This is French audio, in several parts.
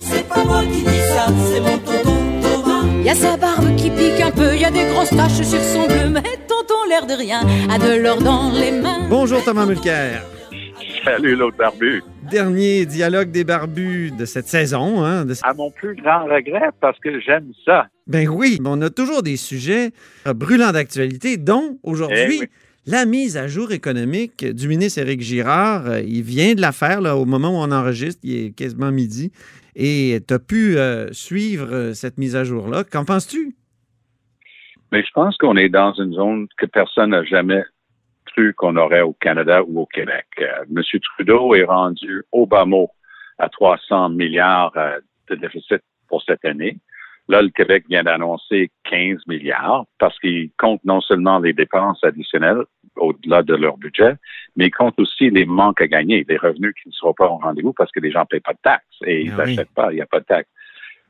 C'est pas moi qui dis ça, c'est mon tonton Thomas. Y a sa barbe qui pique un peu, y a des grosses taches sur son bleu, mais tonton l'air de rien a de l'or dans les mains. Bonjour Thomas Mulcair. Salut l'autre barbu. Dernier dialogue des barbus de cette saison. Hein, de- À mon plus grand regret, parce que j'aime ça. Ben oui, on a toujours des sujets euh, brûlants d'actualité, dont aujourd'hui Eh oui. la mise à jour économique du ministre Éric Girard. Euh, Il vient de la faire là, au moment où on enregistre, il est quasiment midi. Et tu as pu euh, suivre euh, cette mise à jour-là. Qu'en penses-tu? Mais je pense qu'on est dans une zone que personne n'a jamais cru qu'on aurait au Canada ou au Québec. Monsieur Trudeau est rendu mot à 300 milliards euh, de déficit pour cette année. Là, le Québec vient d'annoncer 15 milliards parce qu'il compte non seulement les dépenses additionnelles au-delà de leur budget, mais il compte aussi les manques à gagner, les revenus qui ne seront pas au rendez-vous parce que les gens ne payent pas de taxes et ils Ah oui. n'achètent pas, il n'y a pas de taxes.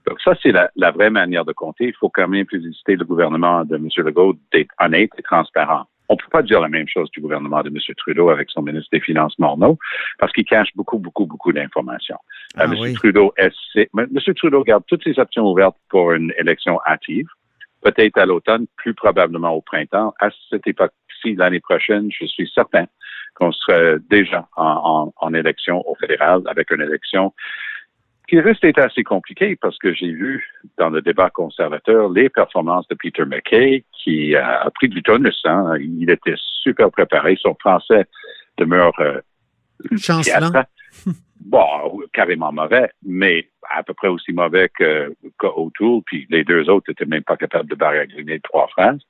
Donc ça, c'est la, la vraie manière de compter. Il faut quand même féliciter le gouvernement de M. Legault d'être honnête et transparent. On ne peut pas dire la même chose du gouvernement de M. Trudeau avec son ministre des Finances Morneau, parce qu'il cache beaucoup, beaucoup, beaucoup d'informations. Ah Euh, M. oui. Trudeau essaie- M. Trudeau garde toutes ses options ouvertes pour une élection hâtive, peut-être à l'automne, plus probablement au printemps. À cette l'année prochaine, je suis certain qu'on serait déjà en, en- en élection au fédéral avec une élection qui risque d'être assez compliquée parce que j'ai vu dans le débat conservateur les performances de Peter McKay qui a pris du tonus. Hein. Il était super préparé. Son français demeure euh, Chancelant. Bon, carrément mauvais, mais à peu près aussi mauvais que, que puis les deux autres n'étaient même pas capables de baragouiner trois phrases.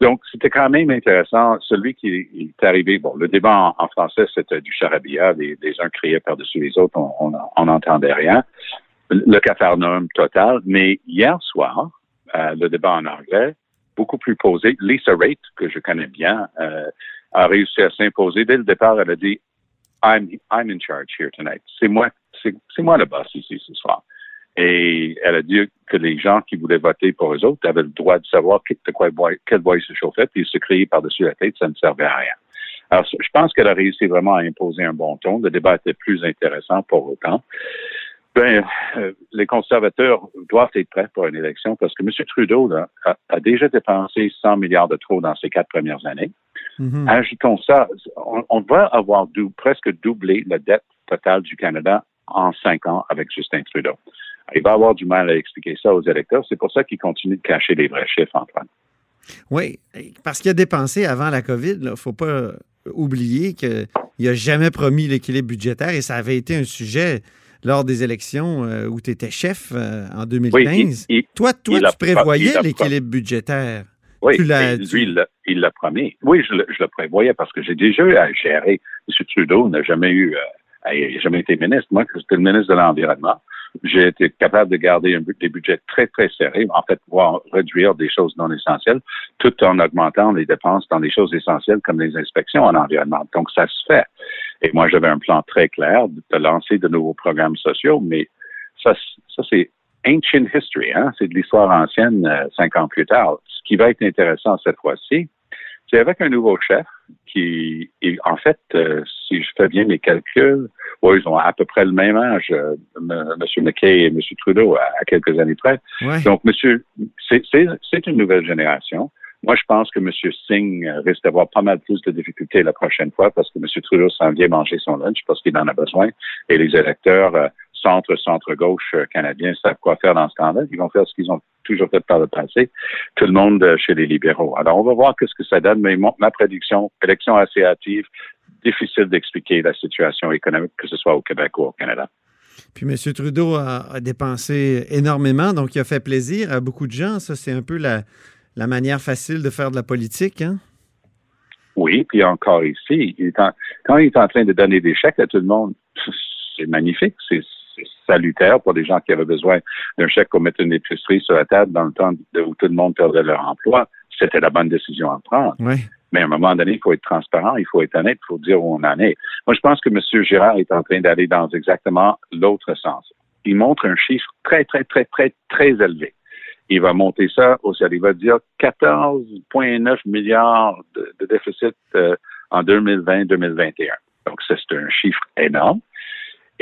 Donc, c'était quand même intéressant. Celui qui est arrivé, bon, le débat en, français, c'était du charabia. Les, uns criaient par-dessus les autres, on on n'entendait rien. Le cafarnaum total. Mais hier soir, euh, le débat en anglais, beaucoup plus posé. Lisa Raitt, que je connais bien, euh, a réussi à s'imposer. Dès le départ, elle a dit I'm, I'm in charge here tonight. C'est moi, c'est, moi le boss ici ce soir. Et elle a dit que les gens qui voulaient voter pour eux autres avaient le droit de savoir de quoi, quel bois ils se chauffaient, puis ils se criaient par-dessus la tête, ça ne servait à rien. Alors, je pense qu'elle a réussi vraiment à imposer un bon ton. Le débat était plus intéressant pour autant. Ben, euh, les conservateurs doivent être prêts pour une élection parce que M. Trudeau a, a déjà dépensé 100 milliards de trop dans ses quatre premières années. Mhm. Ajoutons ça, on, on va avoir dou- presque doublé la dette totale du Canada en cinq ans avec Justin Trudeau. Il va avoir du mal à expliquer ça aux électeurs. C'est pour ça qu'il continue de cacher les vrais chiffres, Antoine. Oui, parce qu'il a dépensé avant la COVID. Il ne faut pas oublier qu'il n'a jamais promis l'équilibre budgétaire et ça avait été un sujet lors des élections euh, où tu étais chef euh, en 2015. il- toi, toi il tu prévoyais l'équilible budgétaire. Oui, lui, il l'a- il l'a promis. Oui, je le, je le prévoyais parce que j'ai déjà eu à gérer. M. Trudeau n'a jamais eu, euh, il n'a jamais été ministre. Moi, que j'étais le ministre de l'Environnement, j'ai été capable de garder un des budgets très, très serrés, en fait, pouvoir réduire des choses non essentielles, tout en augmentant les dépenses dans des choses essentielles comme les inspections en environnement. Donc, ça se fait. Et moi, j'avais un plan très clair de, lancer de nouveaux programmes sociaux, mais ça, ça c'est ancient history, hein? c'est de l'histoire ancienne euh, cinq ans plus tard. Ce qui va être intéressant cette fois-ci, c'est avec un nouveau chef qui, et en fait, euh, si je fais bien mes calculs, ouais, ils ont à peu près le même âge, euh, M. McKay et M. Trudeau, à, à quelques années près. Ouais. Donc, monsieur, c'est une nouvelle génération. Moi, je pense que M. Singh risque d'avoir pas mal plus de difficultés la prochaine fois parce que M. Trudeau s'en vient manger son lunch parce qu'il en a besoin. Et les électeurs centre, centre-gauche euh, canadiens savent quoi faire dans ce temps-là. Ils vont faire ce qu'ils ont toujours fait par le passé. Tout le monde euh, chez les libéraux. Alors, on va voir qu'est-ce que ça donne, mais ma prédiction, élection assez hâtive, difficile d'expliquer la situation économique, que ce soit au Québec ou au Canada. Puis M. Trudeau a, a dépensé énormément, donc il a fait plaisir à beaucoup de gens. Ça, c'est un peu la, la manière facile de faire de la politique. Hein? Oui, puis encore ici, il est en- quand il est en train de donner des chèques à tout le monde, c'est magnifique, c'est salutaire pour des gens qui avaient besoin d'un chèque pour mettre une épicerie sur la table dans le temps où tout le monde perdait leur emploi. C'était la bonne décision à prendre. Oui. Mais à un moment donné, il faut être transparent, il faut être honnête, il faut dire où on en est. Moi, je pense que M. Girard est en train d'aller dans exactement l'autre sens. Il montre un chiffre très, très, très, très, très élevé. Il va monter ça au Il va dire 14,9 milliards de, déficit euh, en 2020-2021. Donc, c'est un chiffre énorme.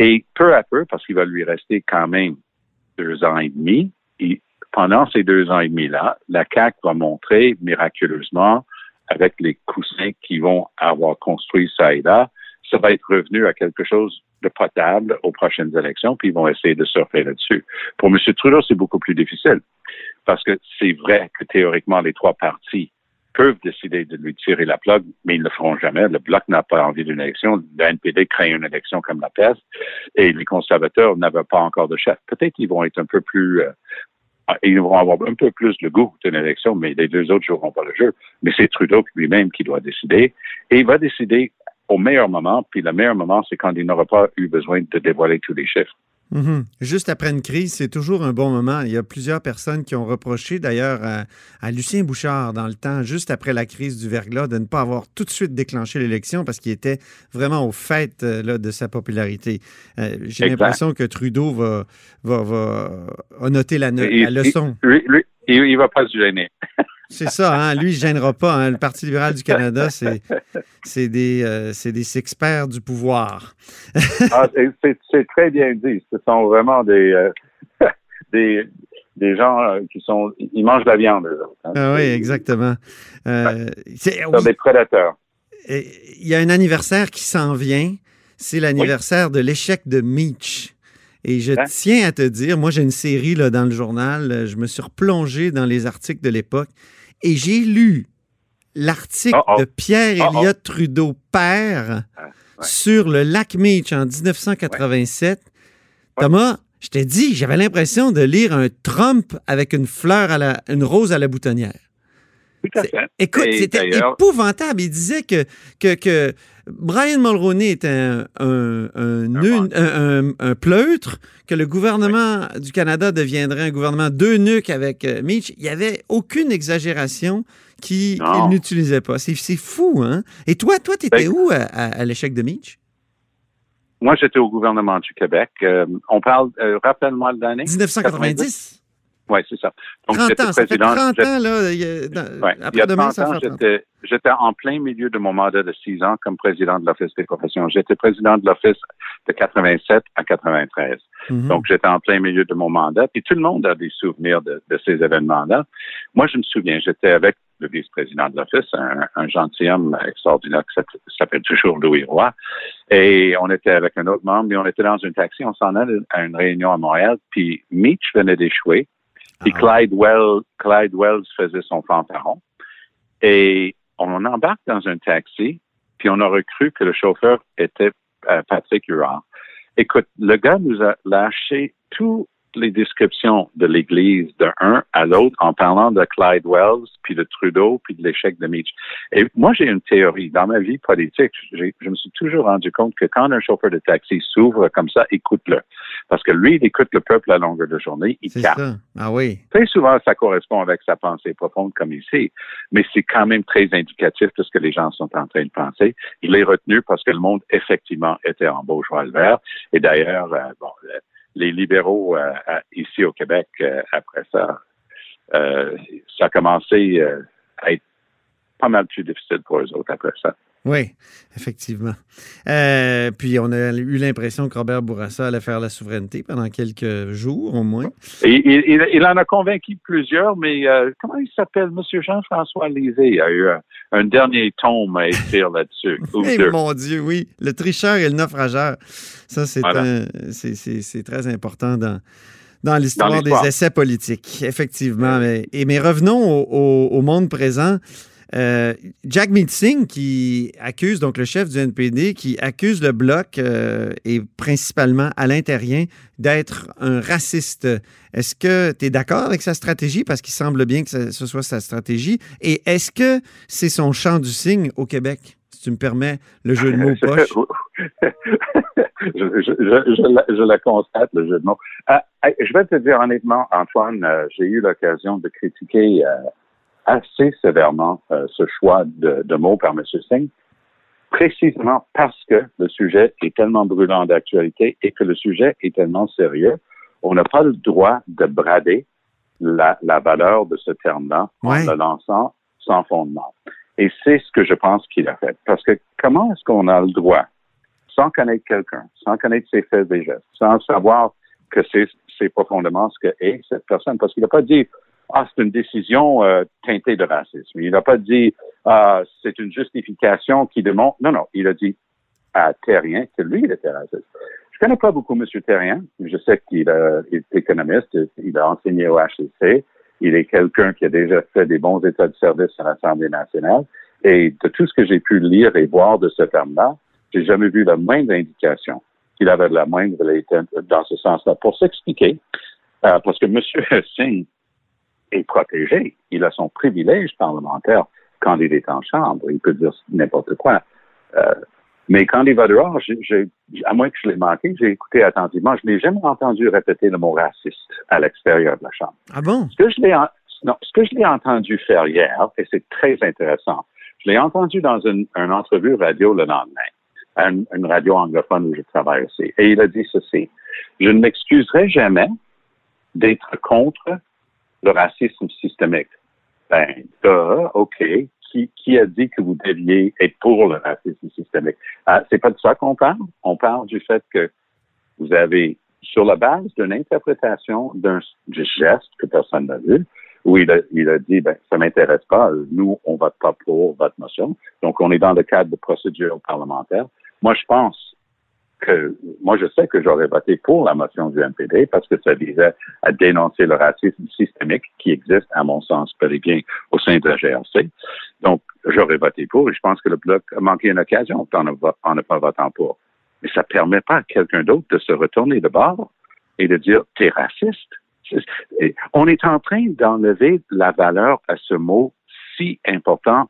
Et peu à peu, parce qu'il va lui rester quand même deux ans et demi, pendant ces deux ans et demi-là, la CAC va montrer miraculeusement avec les coussins qui vont avoir construit ça et là, ça va être revenu à quelque chose de potable aux prochaines élections, puis ils vont essayer de surfer là-dessus. Pour M. Trudeau, c'est beaucoup plus difficile, parce que c'est vrai que théoriquement, les trois partis peuvent décider de lui tirer la plug, mais ils ne le feront jamais. Le Bloc n'a pas envie d'une élection. Le NPD craint une élection comme la peste, et les conservateurs n'avaient pas encore de chef. Peut-être qu'ils vont être un peu plus euh, ils vont avoir un peu plus le goût d'une élection, mais les deux autres joueront pas le jeu. Mais c'est Trudeau lui-même qui doit décider. Et il va décider au meilleur moment, puis le meilleur moment, c'est quand il n'aura pas eu besoin de dévoiler tous les chiffres. Mhm. Juste après une crise, c'est toujours un bon moment. Il y a plusieurs personnes qui ont reproché d'ailleurs à, Lucien Bouchard dans le temps, juste après la crise du verglas, de ne pas avoir tout de suite déclenché l'élection parce qu'il était vraiment au fait euh, là, de sa popularité. Euh, j'ai l'impression que Trudeau va, va, va, noter la, leçon. Lui, lui, il ne va pas se gêner. C'est ça, hein? lui, il ne gênera pas. Hein. Le Parti libéral du Canada, c'est des, euh, des experts du pouvoir. ah, c'est très bien dit. Ce sont vraiment des, euh, des, des, gens euh, qui sont. Ils mangent la viande, eux hein. Ah oui, exactement. c'est des prédateurs. Il y a un anniversaire qui s'en vient. C'est l'anniversaire de l'échec de Meach. Et je tiens à te dire, moi j'ai une série là, dans le journal, je me suis replongé dans les articles de l'époque et j'ai lu l'article de Pierre Elliott Trudeau, père, ah, sur le lac Meach en 1987. Thomas, je t'ai dit, j'avais l'impression de lire un Trump avec une fleur à la, une rose à la boutonnière. Tout à fait. Écoute, c'était épouvantable. Il disait que, que, que Brian Mulroney était un, un, un, pleutre, que le gouvernement du Canada deviendrait un gouvernement deux nuques avec euh, Mitch. Il n'y avait aucune exagération qu'il n'utilisait pas. C'est fou, hein? Et toi, toi, tu étais ben, où à, l'échec de Mitch? Moi, j'étais au gouvernement du Québec. Euh, on parle, euh, rappelle-moi l'année. 1990. Oui, c'est ça. Donc, 30 ans, ça fait 30 ans, là. Il y a, demain, J'étais en plein milieu de mon mandat de six ans comme président de l'Office des professions. J'étais président de l'Office de 87 à 93. Mhm. Donc, j'étais en plein milieu de mon mandat. Puis tout le monde a des souvenirs de, ces événements-là. Moi, je me souviens, j'étais avec le vice-président de l'Office, un, un gentilhomme extraordinaire qui s'appelle toujours Louis Roy. Et on était avec un autre membre, mais on était dans un taxi, on s'en allait à une réunion à Montréal, puis Mitch venait d'échouer. Puis ah. Clyde, Wells, Clyde Wells faisait son fanfaron. Et on embarque dans un taxi, puis on aurait cru que le chauffeur était euh, Patrick Huard. Écoute, le gars nous a lâché tout les descriptions de l'Église d'un à l'autre en parlant de Clyde Wells, puis de Trudeau, puis de l'échec de Mitch. Et moi, j'ai une théorie. Dans ma vie politique, je me suis toujours rendu compte que quand un chauffeur de taxi s'ouvre comme ça, écoute-le. Parce que lui, il écoute le peuple à longueur de journée, il capte. Ça. Ah oui. Très souvent, ça correspond avec sa pensée profonde comme ici, mais c'est quand même très indicatif de ce que les gens sont en train de penser. Il est retenu parce que le monde, effectivement, était en beau joie le vert. Et d'ailleurs, euh, bon, les libéraux euh, ici au Québec, euh, après ça, euh, ça a commencé à être pas mal plus difficile pour eux autres après ça. Oui, effectivement. puis on a eu l'impression que Robert Bourassa allait faire la souveraineté pendant quelques jours au moins. il, en a convaincu plusieurs, mais comment il s'appelle? Monsieur Jean-François Lisée a eu un, dernier tome à écrire là-dessus. Eh, mon Dieu, oui. Le tricheur et le naufrageur. Ça, c'est très important dans, dans l'histoire des essais politiques, effectivement. Mais, et, mais revenons au, monde présent. Euh, Jack Meeting qui accuse, donc le chef du NPD, qui accuse le Bloc euh, et principalement Alain Terrien d'être un raciste. Est-ce que tu es d'accord avec sa stratégie? Parce qu'il semble bien que ce soit sa stratégie. Et est-ce que c'est son champ du signe au Québec? si tu me permets le jeu de mots poche. je, je, je, constate, le jeu de mots. Euh, je vais te dire honnêtement, Antoine, euh, j'ai eu l'occasion de critiquer euh, assez sévèrement euh, ce choix de, de, mots par M. Singh, précisément parce que le sujet est tellement brûlant d'actualité et que le sujet est tellement sérieux. On n'a pas le droit de brader la, la valeur de ce terme-là ouais. en le lançant sans fondement. Et c'est ce que je pense qu'il a fait. Parce que comment est-ce qu'on a le droit, sans connaître quelqu'un, sans connaître ses faits et gestes, sans savoir que c'est, c'est profondément ce que est cette personne, parce qu'il n'a pas dit ah, c'est une décision euh, teintée de racisme. Il n'a pas dit ah, c'est une justification qui démontre. Non, non, il a dit à Terrien que lui, il était raciste. Je connais pas beaucoup M. Terrien. Je sais qu'il est économiste. Il a enseigné au HCC. Il est quelqu'un qui a déjà fait des bons états de service à l'Assemblée nationale. Et de tout ce que j'ai pu lire et voir de ce terme-là, j'ai jamais vu la moindre indication qu'il avait de la moindre dans ce sens-là. Pour s'expliquer, euh, parce que M. Singh est protégé. Il a son privilège parlementaire quand il est en chambre. Il peut dire n'importe quoi. Euh, mais quand il va dehors, à moins que je l'ai manqué, j'ai écouté attentivement. Je n'ai jamais entendu répéter le mot raciste à l'extérieur de la Chambre. Ah bon? Ce que je l'ai, non, ce que je l'ai entendu faire hier, et c'est très intéressant, je l'ai entendu dans une, une, entrevue radio le lendemain, une, une radio anglophone où je travaille aussi. Et il a dit ceci. Je ne m'excuserai jamais d'être contre le racisme systémique. Ben, OK qui, qui, a dit que vous deviez être pour le racisme systémique? Euh, c'est pas de ça qu'on parle. On parle du fait que vous avez, sur la base d'une interprétation d'un geste que personne n'a vu, où il a, il a dit, ben, ça m'intéresse pas, nous, on vote pas pour votre motion. Donc, on est dans le cadre de procédure parlementaire. Moi, je pense que moi, je sais que j'aurais voté pour la motion du MPD parce que ça visait à dénoncer le racisme systémique qui existe, à mon sens, et bien au sein de la GRC. Donc, j'aurais voté pour et je pense que le Bloc a manqué une occasion en ne, pas votant pour. Mais ça permet pas à quelqu'un d'autre de se retourner de bord et de dire, t'es raciste. On est en train d'enlever la valeur à ce mot si important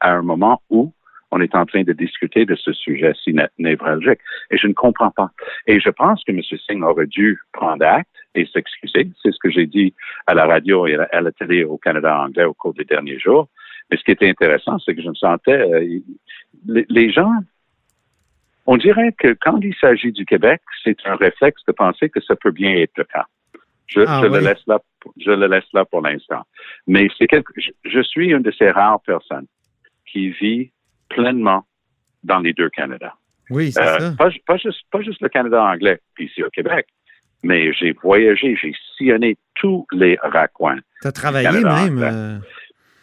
à un moment où on est en train de discuter de ce sujet si névralgique. Et je ne comprends pas. Et je pense que M. Singh aurait dû prendre acte et s'excuser. C'est ce que j'ai dit à la radio et à la télé au Canada anglais au cours des derniers jours. Mais ce qui était intéressant, c'est que je me sentais, euh, les, gens, on dirait que quand il s'agit du Québec, c'est un réflexe de penser que ça peut bien être le cas. Je, ah, je oui. le laisse là, je le laisse là pour l'instant. Mais c'est quelque, je, je suis une de ces rares personnes qui vit pleinement dans les deux Canada. Oui, c'est euh, ça. Pas, pas, juste, pas juste le Canada anglais, puis ici au Québec, mais j'ai voyagé, j'ai sillonné tous les raccoins. Tu as travaillé même. Euh,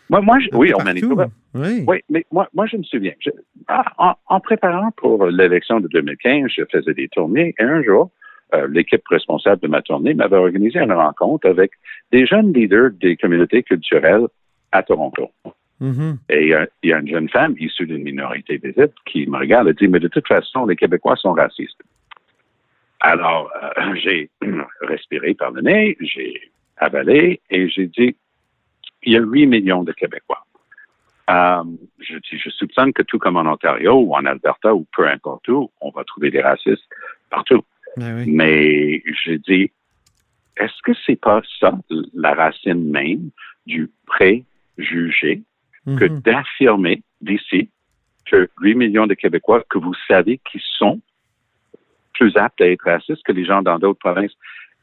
moi, moi je, oui, au Manitoba. Oui. oui, mais moi, moi, je me souviens. Je, ah, en, en, préparant pour l'élection de 2015, je faisais des tournées et un jour, euh, l'équipe responsable de ma tournée m'avait organisé une rencontre avec des jeunes leaders des communautés culturelles à Toronto. Mm-hmm. Et il y, a une jeune femme issue d'une minorité îles qui me regarde et dit, mais de toute façon, les Québécois sont racistes. Alors, euh, j'ai respiré par le nez, j'ai avalé et j'ai dit, il y a 8 millions de Québécois. Euh, je je soupçonne que tout comme en Ontario ou en Alberta ou peu importe où, on va trouver des racistes partout. Ah oui. Mais je dis, est-ce que c'est pas ça la racine même du préjugé que Mhm. d'affirmer d'ici que 8 millions de Québécois que vous savez qui sont plus aptes à être racistes que les gens dans d'autres provinces.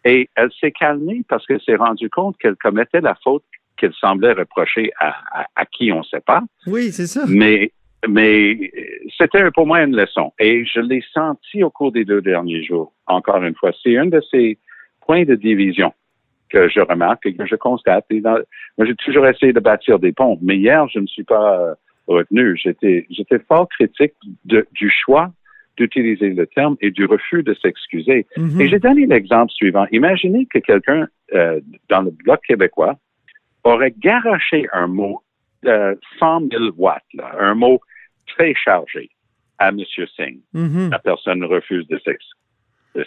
Et elle s'est calmée parce qu'elle s'est rendue compte qu'elle commettait la faute qu'elle semblait reprocher à, à, à qui on ne sait pas. Oui, c'est ça. Mais, mais c'était pour moi une leçon. Et je l'ai senti au cours des deux derniers jours, encore une fois. C'est un de ces points de division que je remarque et que je constate. Et dans, moi, j'ai toujours essayé de bâtir des ponts, mais hier, je ne suis pas euh, retenu. J'étais, j'étais fort critique de, du choix d'utiliser le terme et du refus de s'excuser. Mhm. Et j'ai donné l'exemple suivant. Imaginez que quelqu'un euh, dans le bloc québécois aurait garoché un mot de 100 000 watts, là, un mot très chargé à M. Singh. Mhm. La personne refuse de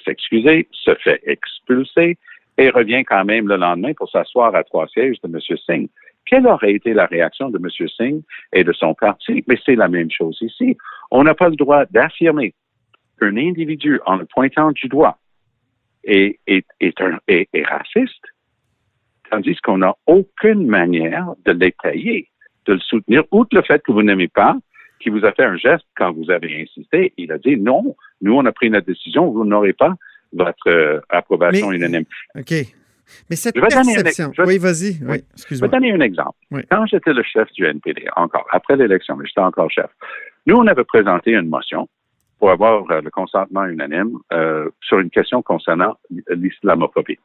s'excuser, se fait expulser et revient quand même le lendemain pour s'asseoir à trois sièges de M. Singh. quelle aurait été la réaction de M. Singh et de son parti? Mais c'est la même chose ici. On n'a pas le droit d'affirmer qu'un individu, en le pointant du doigt, est, raciste, tandis qu'on n'a aucune manière de l'étayer, de le soutenir, outre le fait que vous n'aimez pas, qui vous a fait un geste quand vous avez insisté. Il a dit non, nous, on a pris notre décision, vous n'aurez pas votre euh, approbation Mais- unanime. OK. Mais cette donner perception. je Oui, vas-y. Oui. Je vais donner un exemple. Oui. Quand j'étais le chef du NPD, encore, après l'élection, mais j'étais encore chef, nous, on avait présenté une motion pour avoir euh, le consentement unanime euh, sur une question concernant l'islamophobie.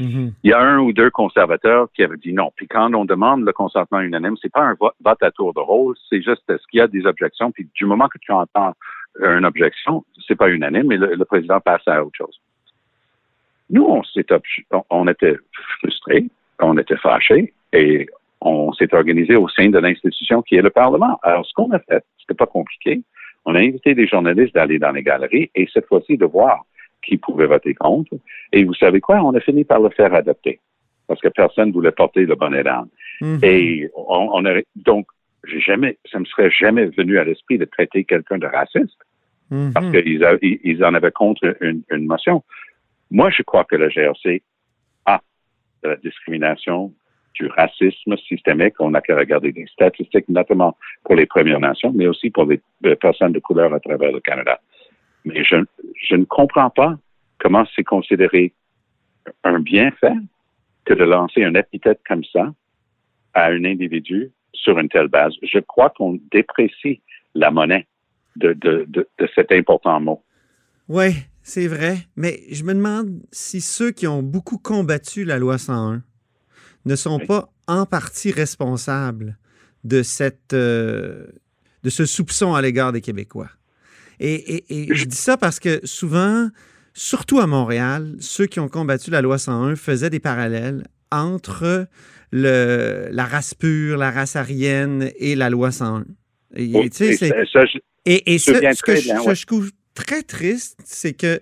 Mhm. Il y a un ou deux conservateurs qui avaient dit non. Puis quand on demande le consentement unanime, c'est pas un vote, vote à tour de rôle, c'est juste est-ce qu'il y a des objections. Puis du moment que tu entends une objection, c'est pas unanime, mais le, le président passe à autre chose. Nous, on s'est on, était frustrés, on était fâchés et on s'est organisé au sein de l'institution qui est le Parlement. Alors, ce qu'on a fait, c'était pas compliqué. On a invité des journalistes d'aller dans les galeries et cette fois-ci de voir qui pouvait voter contre. Et vous savez quoi? On a fini par le faire adopter parce que personne ne voulait porter le bonnet d'âne. Mhm. Et on, on a, donc, j'ai jamais, ça me serait jamais venu à l'esprit de traiter quelqu'un de raciste Mhm. parce qu'ils ils- ils en avaient contre une, une motion. Moi, je crois que le GRC a de la discrimination, du racisme systémique. On n'a qu'à regarder des statistiques, notamment pour les Premières Nations, mais aussi pour les, les personnes de couleur à travers le Canada. Mais je, je ne comprends pas comment c'est considéré un bienfait que de lancer un épithète comme ça à un individu sur une telle base. Je crois qu'on déprécie la monnaie de, de, de, de cet important mot. Oui, c'est vrai. Mais je me demande si ceux qui ont beaucoup combattu la loi 101 ne sont Oui. pas en partie responsables de, cette, euh, de ce soupçon à l'égard des Québécois. Et, et- et je dis ça parce que souvent, surtout à Montréal, ceux qui ont combattu la loi 101 faisaient des parallèles entre le, la race pure, la race aryenne et la loi 101. Et, tu sais, Et c'est- ça, ça, je- et, et Je ce, que je, ouais. trouve très triste, c'est que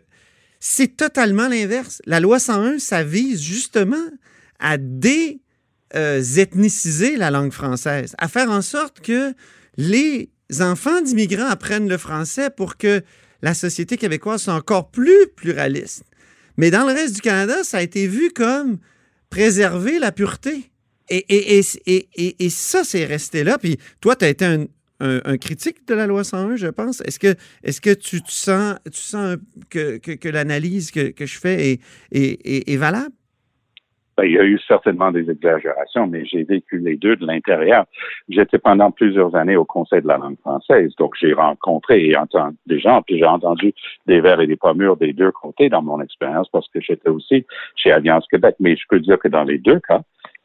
c'est totalement l'inverse. La loi 101, ça vise justement à dé-ethniciser la langue française, à faire en sorte que les enfants d'immigrants apprennent le français pour que la société québécoise soit encore plus pluraliste. Mais dans le reste du Canada, ça a été vu comme préserver la pureté. Et, et, et, ça, c'est resté là. Puis toi, tu as été un, critique de la loi 101, je pense. Est-ce que, est-ce que tu, sens, tu sens que, que, l'analyse que, que je fais est, est, est- est valable? ben, il y a eu certainement des exagérations, mais j'ai vécu les deux de l'intérieur. J'étais pendant plusieurs années au Conseil de la langue française, donc j'ai rencontré et entendu des gens, puis j'ai entendu des vers et des pommures des deux côtés dans mon expérience, parce que j'étais aussi chez Alliance Québec. Mais je peux dire que dans les deux cas,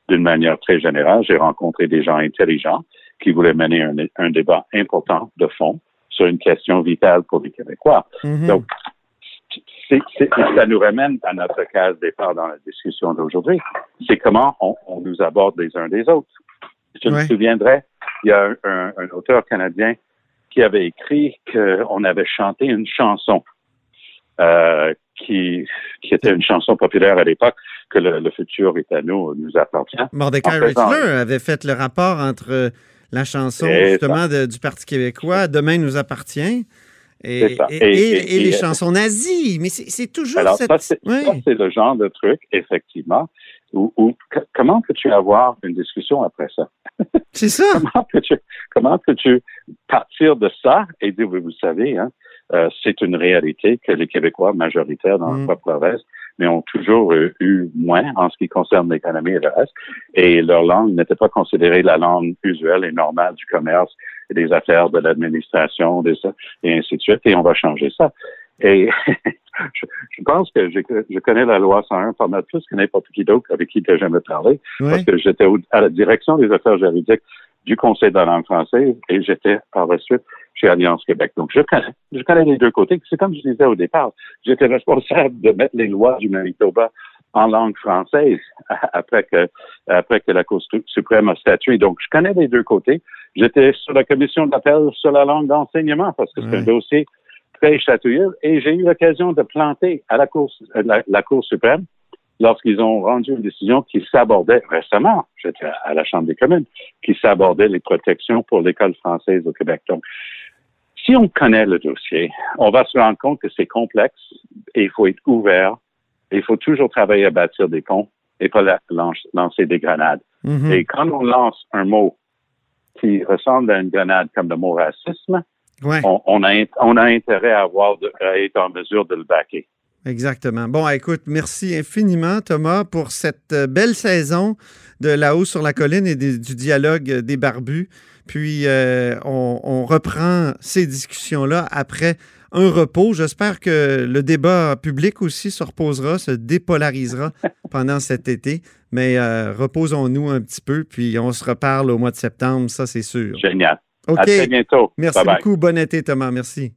d'une manière très générale, j'ai rencontré des gens intelligents qui voulaient mener un, un débat important de fond sur une question vitale pour les Québécois. Mhm. Donc, c'est- c'est- ça nous ramène à notre case départ dans la discussion d'aujourd'hui. C'est comment on, on nous aborde les uns des autres. Je Ouais. me souviendrai, il y a un, un- un auteur canadien qui avait écrit qu'on avait chanté une chanson euh, qui, qui était une chanson populaire à l'époque, que le, le futur est à nous, nous appartient. Mordecai Richler avait fait le rapport entre la chanson justement de- du Parti québécois, Demain nous appartient, et, les chansons nazies. Mais c'est toujours Alors, cette... ça, c'est Oui. le genre de truc, effectivement, où, où- que- comment peux-tu avoir une discussion après ça? C'est ça. comment peux-tu comment peux-tu partir de ça? Et dire oui, vous savez, hein, euh, c'est une réalité que les Québécois majoritaires dans Mm. leur propre province, mais ont toujours eu moins en ce qui concerne l'économie et le reste, et leur langue n'était pas considérée la langue usuelle et normale du commerce et des affaires de l'administration, des et ainsi de suite, et on va changer ça. Et je, je pense que je, je connais la loi 101 pas mal plus que n'importe qui d'autre avec qui j'ai jamais parlé Oui. parce que j'étais à la direction des affaires juridiques du Conseil de la langue française et j'étais par la suite chez Alliance Québec. Donc, je connais, je connais les deux côtés. C'est comme je disais au départ, j'étais responsable de mettre les lois du Manitoba en langue française après que, après que la Cour su- suprême a statué. Donc, je connais les deux côtés. J'étais sur la commission d'appel sur la langue d'enseignement parce que c'est un dossier très chatouilleux et j'ai eu l'occasion de planter à la Cour, la, la Cour suprême lorsqu'ils ont rendu une décision qui s'abordait récemment, j'étais à la Chambre des communes, qui s'abordait les protections pour l'école française au Québec. Donc, si on connaît le dossier, on va se rendre compte que c'est complexe et il faut être ouvert. Et il faut toujours travailler à bâtir des ponts et pas lancer des grenades. Mhm. Et quand on lance un mot qui ressemble à une grenade comme le mot racisme, Ouais, on, on a, on a intérêt à, avoir de- à être en mesure de le baquer. Exactement. Bon, écoute, merci infiniment, Thomas, pour cette euh, belle saison de là-haut sur la colline et des- du dialogue euh, des barbus. Puis, euh, on, on reprend ces discussions-là après un repos. J'espère que le débat public aussi se reposera, se dépolarisera pendant cet été. Mais euh, reposons-nous un petit peu, puis on se reparle au mois de septembre, ça c'est sûr. Génial. OK. À très bientôt. Merci Bye bye. beaucoup. Bon été, Thomas. Merci.